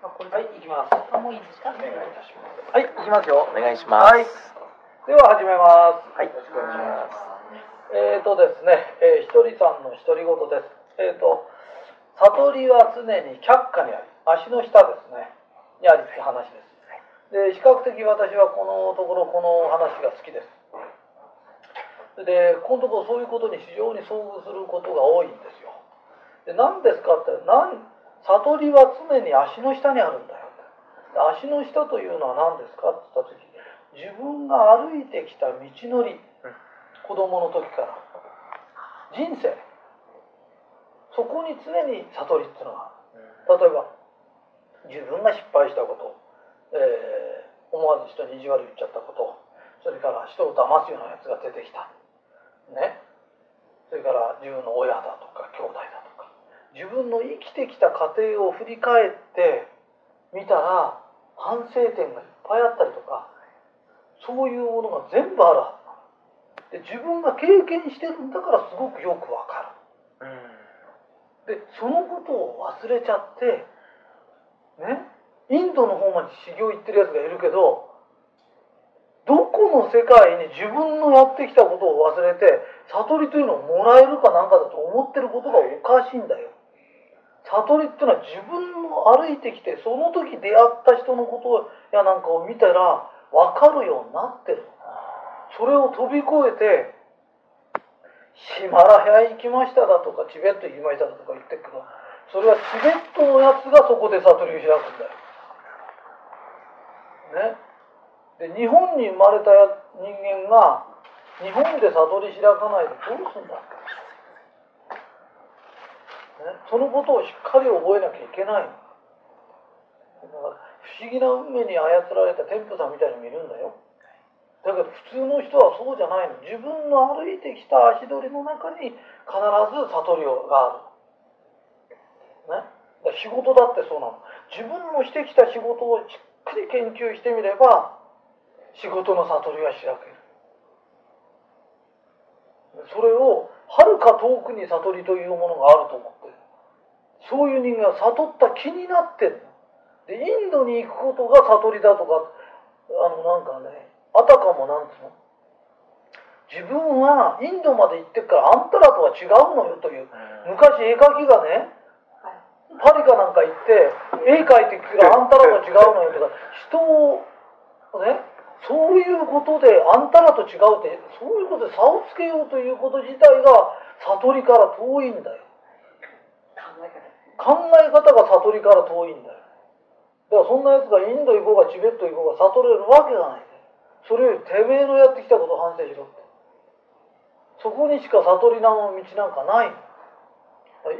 はい、行きます。あ、もういいですか？お願いいたします。はい、行きますよ。お願いします。はい。では始めます。はい、よろしくお願いします。えーとですね、えー、ひとりさんの独り言です。えーと、悟りは常に却下にあり、足の下ですね、にありって話です。で、比較的私はこのところこの話が好きです。で、このところそういうことに非常に遭遇することが多いんですよ。で、何ですかって、なん悟りは常に足の下にあるんだよ。で足の下というのは何ですか？って言った時自分が歩いてきた道のり、子供の時から。人生。そこに常に悟りっていうのがある。例えば自分が失敗したこと、えー思わず人に意地悪言っちゃったこと。それから人を騙すようなやつが出てきた。ね。それから自分の親だとか兄弟だとか自分の生きてきた過程を振り返ってみたら反省点がいっぱいあったりとかそういうものが全部あるはずで自分が経験してるんだからすごくよくわかる。でそのことを忘れちゃってねインドの方まで修行行ってるやつがいるけどどこの世界に自分のやってきたことを忘れて悟りというのをもらえるかなんかだと思ってることがおかしいんだよ悟りっていうのは自分の歩いてきてその時出会った人のことやなんかを見たら分かるようになってるそれを飛び越えてヒマラヤ行きましただとかチベット行きましただとか言ってるけどそれはチベットのやつがそこで悟りを開くんだよ。ね。で日本に生まれた人間が日本で悟り開かないでどうすんだっけ？ね、そのことをしっかり覚えなきゃいけない不思議な運命に操られた天父さんみたいに見るんだよ。だけど普通の人はそうじゃないの。自分の歩いてきた足取りの中に必ず悟りがある、ね、だ仕事だってそうなの。自分のしてきた仕事をしっかり研究してみれば仕事の悟りは開ける。それをはるか遠くに悟りというものがあると思ってるそういう人間は悟った気になってるの。でインドに行くことが悟りだとかあのなんかねあたかもなんつうの。自分はインドまで行ってっからあんたらとは違うのよという昔絵描きがねパリかなんか行って絵描いてくるあんたらとは違うのよとか人をねそういうことであんたらと違うってそういうことで差をつけようということ自体が悟りから遠いんだよ考え方が悟りから遠いんだよ。だからそんなやつがインド行こうがチベット行こうが悟れるわけがないそれよりてめえのやってきたこと反省しろって。そこにしか悟りの道なんかない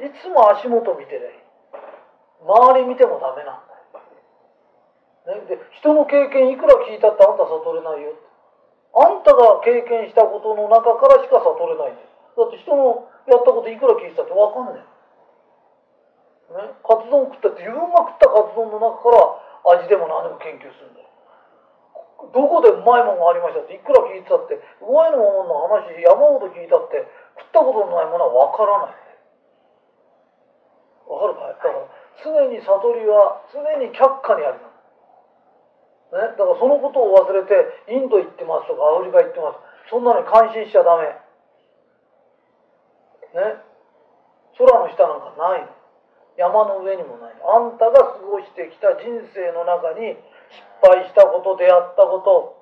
いつも足元見てりゃいい。周り見てもダメなんだよ、ね、で人の経験いくら聞いたってあんた悟れないよあんたが経験したことの中からしか悟れないんだよ。だって人のやったこといくら聞いたって分かんないね、カツ丼食ったって自分が食ったカツ丼の中から味でも何でも研究するんだよ。どこでうまいもんがありましたっていくら聞いてたってうまいもんの話山ほど聞いたって食ったことのないものは分からない。わかるかい？だから常に悟りは常に却下にあります、ね、だからそのことを忘れてインド行ってますとかアフリカ行ってますそんなのに感心しちゃダメ。ね？空の下なんかないの。山の上にもない。あんたが過ごしてきた人生の中に失敗したこと出会ったこと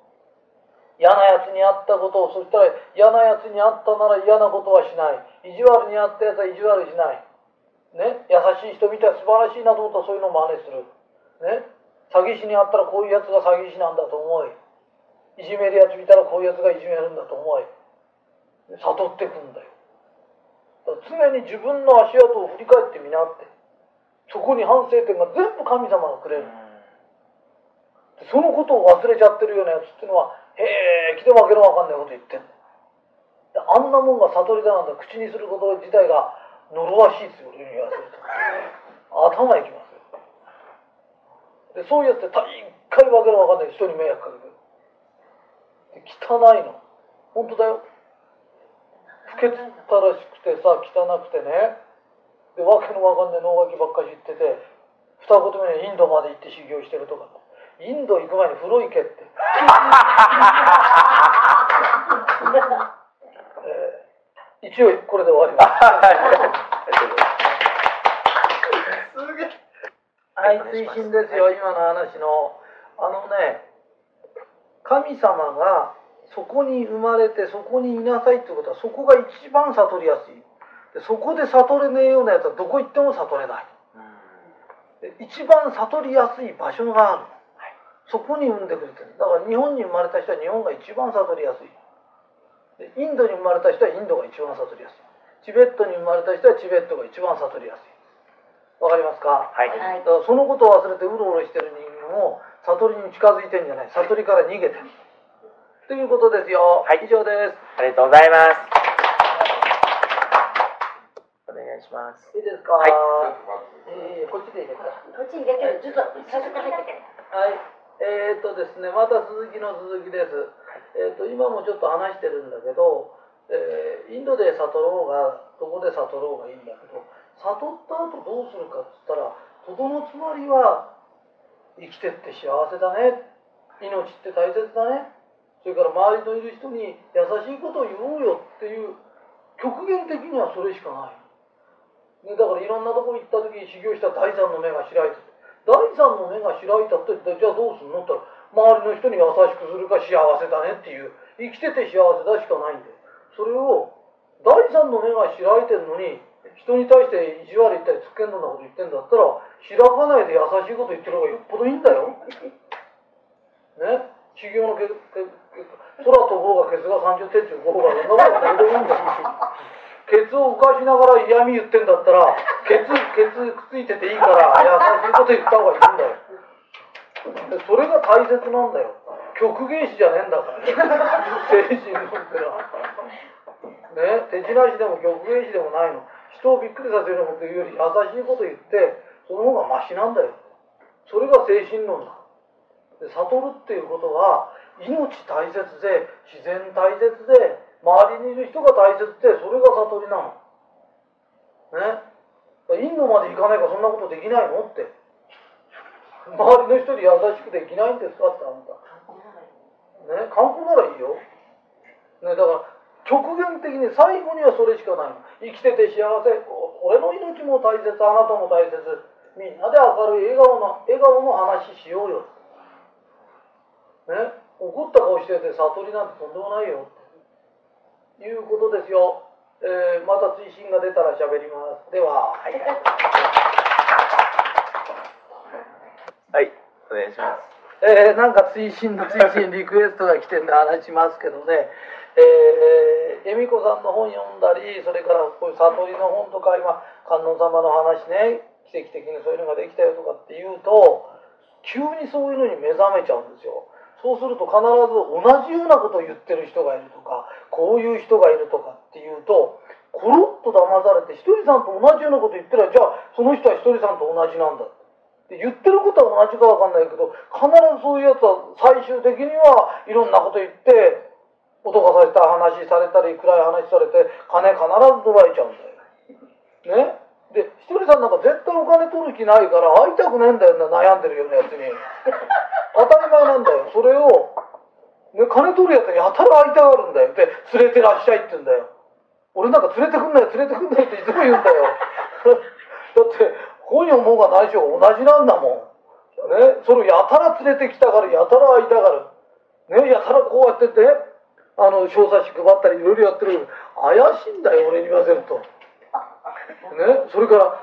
嫌なやつに会ったことをそしたら嫌なやつに会ったなら嫌なことはしない。意地悪に会ったやつは意地悪しない。ね？優しい人見たら素晴らしいなと思ったらそういうのを真似する。ね？詐欺師に会ったらこういうやつが詐欺師なんだと思い。いじめるやつ見たらこういうやつがいじめるんだと思い。悟ってくんだよ。だ常に自分の足跡を振り返ってみなって。そこに反省点が全部神様がくれる。そのことを忘れちゃってるようなやつっていうのは、へえ、来てわけのわかんないこと言ってんの。あんなもんが悟りだなんだ口にすること自体が呪わしいですよ、俺に言わせると。頭いきますよ。で、そういうやつって大概わけのわかんない人に迷惑かけてる。で汚いの。本当だよ。不潔ったらしくてさ、汚くてね。で、わけのわかんない能書きばっかり言ってて、二二言目にインドまで行って修行してるとか。インド行く前に風呂行けって、えー、一応これで終わります。はい追伸ですよ今の話の。あのね神様がそこに生まれてそこにいなさいってことはそこが一番悟りやすいでそこで悟れねえようなやつはどこ行っても悟れない。で一番悟りやすい場所がある。そこに生んでくれてる。だから日本に生まれた人は日本が一番悟りやすい。でインドに生まれた人はインドが一番悟りやすい。チベットに生まれた人はチベットが一番悟りやすい。わかりますか？はい。だからそのことを忘れてうろうろしてる人間を悟りに近づいてんじゃない。悟りから逃げてるということですよ、はい。以上です。ありがとうございます。いします。いいですか？はい。えーこっちでいいですか？こっちに出てるずっと最初から入ってて。はい、えー、っとですね、また続きの続きです。えー、っと今もちょっと話してるんだけど、えーインドで悟ろうがどこで悟ろうがいいんだけど、悟った後どうするかっつったら、とどのつまりは生きてって幸せだね、命って大切だね、それから周りのいる人に優しいことを言おうよっていう極限的にはそれしかない。ね、だからいろんなとこ行った時に修行した第三の目が開いて第三の目が開いたってじゃあどうするのって言ったら周りの人に優しくするか幸せだねっていう生きてて幸せだしかないんでそれを第三の目が開いてるのに人に対して意地悪言ったりつっけんどんなこと言ってんだったら開かないで優しいこと言ってる方がよっぽどいいんだよ。ね修行のけけけ空飛ぼうがケツが30センチ動こうがそんなことどうでもいいんだよ。ケツを浮かしながら嫌味言ってんだったらケツケツくっついてていいから優しいこと言った方がいいんだよ。それが大切なんだよ。極限詞じゃねえんだから。精神論ってのは。ね手品師でも極限詞でもないの。人をびっくりさせるようなこと言うより優しいこと言ってその方がマシなんだよ。それが精神論だ。で悟るっていうことは命大切で自然大切で周りにいる人が大切でそれが悟りなの。ね。インドまで行かないからそんなことできないのって。周りの人に優しくできないんですかってあんた。ね観光ならいいよ。ねだから極限的に最後にはそれしかないの。生きてて幸せ。お俺の命も大切あなたも大切。みんなで明るい笑顔の笑顔の話しようよ。ね。怒った顔してて悟りなんてとんでもないよ。っていうことですよ、えーまた追伸が出たら喋りますでははい。はい。お願いします。えーなんか追伸の追伸リクエストが来てんで話しますけどね、えー、恵美子さんの本読んだりそれからこういう悟りの本とか今観音様の話ね奇跡的にそういうのができたよとかっていうと急にそういうのに目覚めちゃうんですよそうすると必ず同じようなことを言ってる人がいるとかこういう人がいるとかっていうとコロッと騙されてひとりさんと同じようなこと言ったらじゃあその人はひとりさんと同じなんだで言ってることは同じかわかんないけど必ずそういうやつは最終的にはいろんなこと言って脅かされた話されたり暗い話されて金必ず取られちゃうんだよ。ね？でひとりさんなんか絶対お金取る気ないから会いたくねえんだよな悩んでるようなやつに。当たり前なんだよ。それを、ね、金取るやつやたら会いたがるんだよ。で連れてらっしゃいって言うんだよ。俺なんか連れてくんなよ連れてくんなよっていつも言うんだよ。だって本読もうがないしょ同じなんだもん。ねそれをやたら連れてきたがるやたら会いたがる。ねやたらこうやっててあの小冊子配ったりいろいろやってる。怪しいんだよ俺に言わせると。ねそれから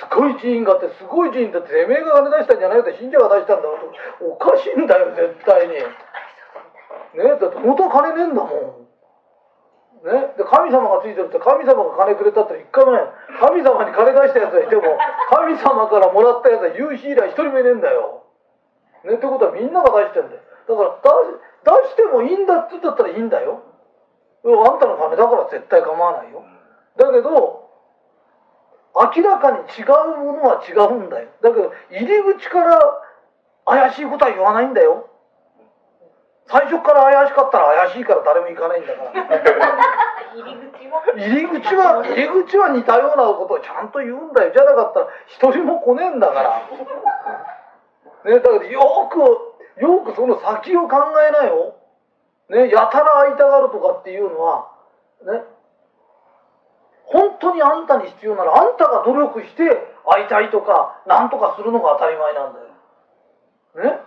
すごい寺院があってすごい寺院だっててめえが金出したんじゃないよって信者が出したんだろうとおかしいんだよ絶対にねえだって元金ねえんだもんね、で神様がついてるって神様が金くれたって一回もない神様に金出したやつがいても神様からもらったやつは有志以来一人もいねえんだよ。ね、ってことはみんなが出してんだよ。だから出出してもいいんだって言ったらいいんだよ。あんたの金だから絶対構わないよ。だけど明らかに違うものは違うんだよ。だけど入り口から怪しいことは言わないんだよ。最初から怪しかったら怪しいから誰も行かないんだから。入り口は入り口は入り口は似たようなことをちゃんと言うんだよ。じゃなかったら一人も来ねえんだから。ねだからよくよくその先を考えなよ。ねやたら会いたがるとかっていうのはね本当にあんたに必要ならあんたが努力して会いたいとか何とかするのが当たり前なんだよ。ね？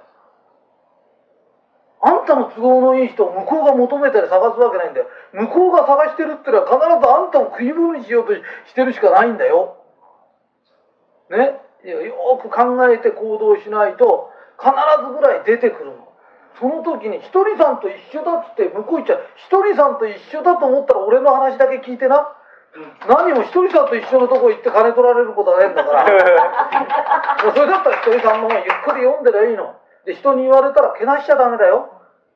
あんたの都合のいい人を向こうが求めたり探すわけないんだよ。向こうが探してるってのは必ずあんたを食い物にしようとしてるしかないんだよ。ね？よく考えて行動しないと必ずぐらい出てくるの。その時にひとりさんと一緒だっつって向こう行っちゃう。ひとりさんと一緒だと思ったら俺の話だけ聞いてな。何もひとりさんと一緒のとこ行って金取られることはねえんだから。それだったらひとりさんの方がゆっくり読んでりゃいいの。で人に言われたらけなしちゃダメだよ。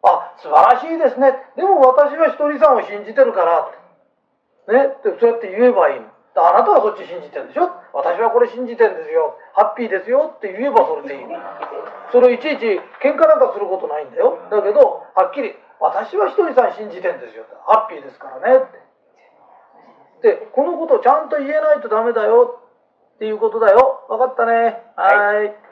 あ素晴らしいですね。でも私はひとりさんを信じてるからって。ね？ってそうやって言えばいいの。であなたはそっち信じてるでしょ？私はこれ信じてるんですよ。ハッピーですよって言えばそれでいいの。それをいちいち喧嘩なんかすることないんだよ。だけどはっきり私はひとりさん信じてんですよハッピーですからねってでこのことをちゃんと言えないとダメだよっていうことだよ。分かったね。はい。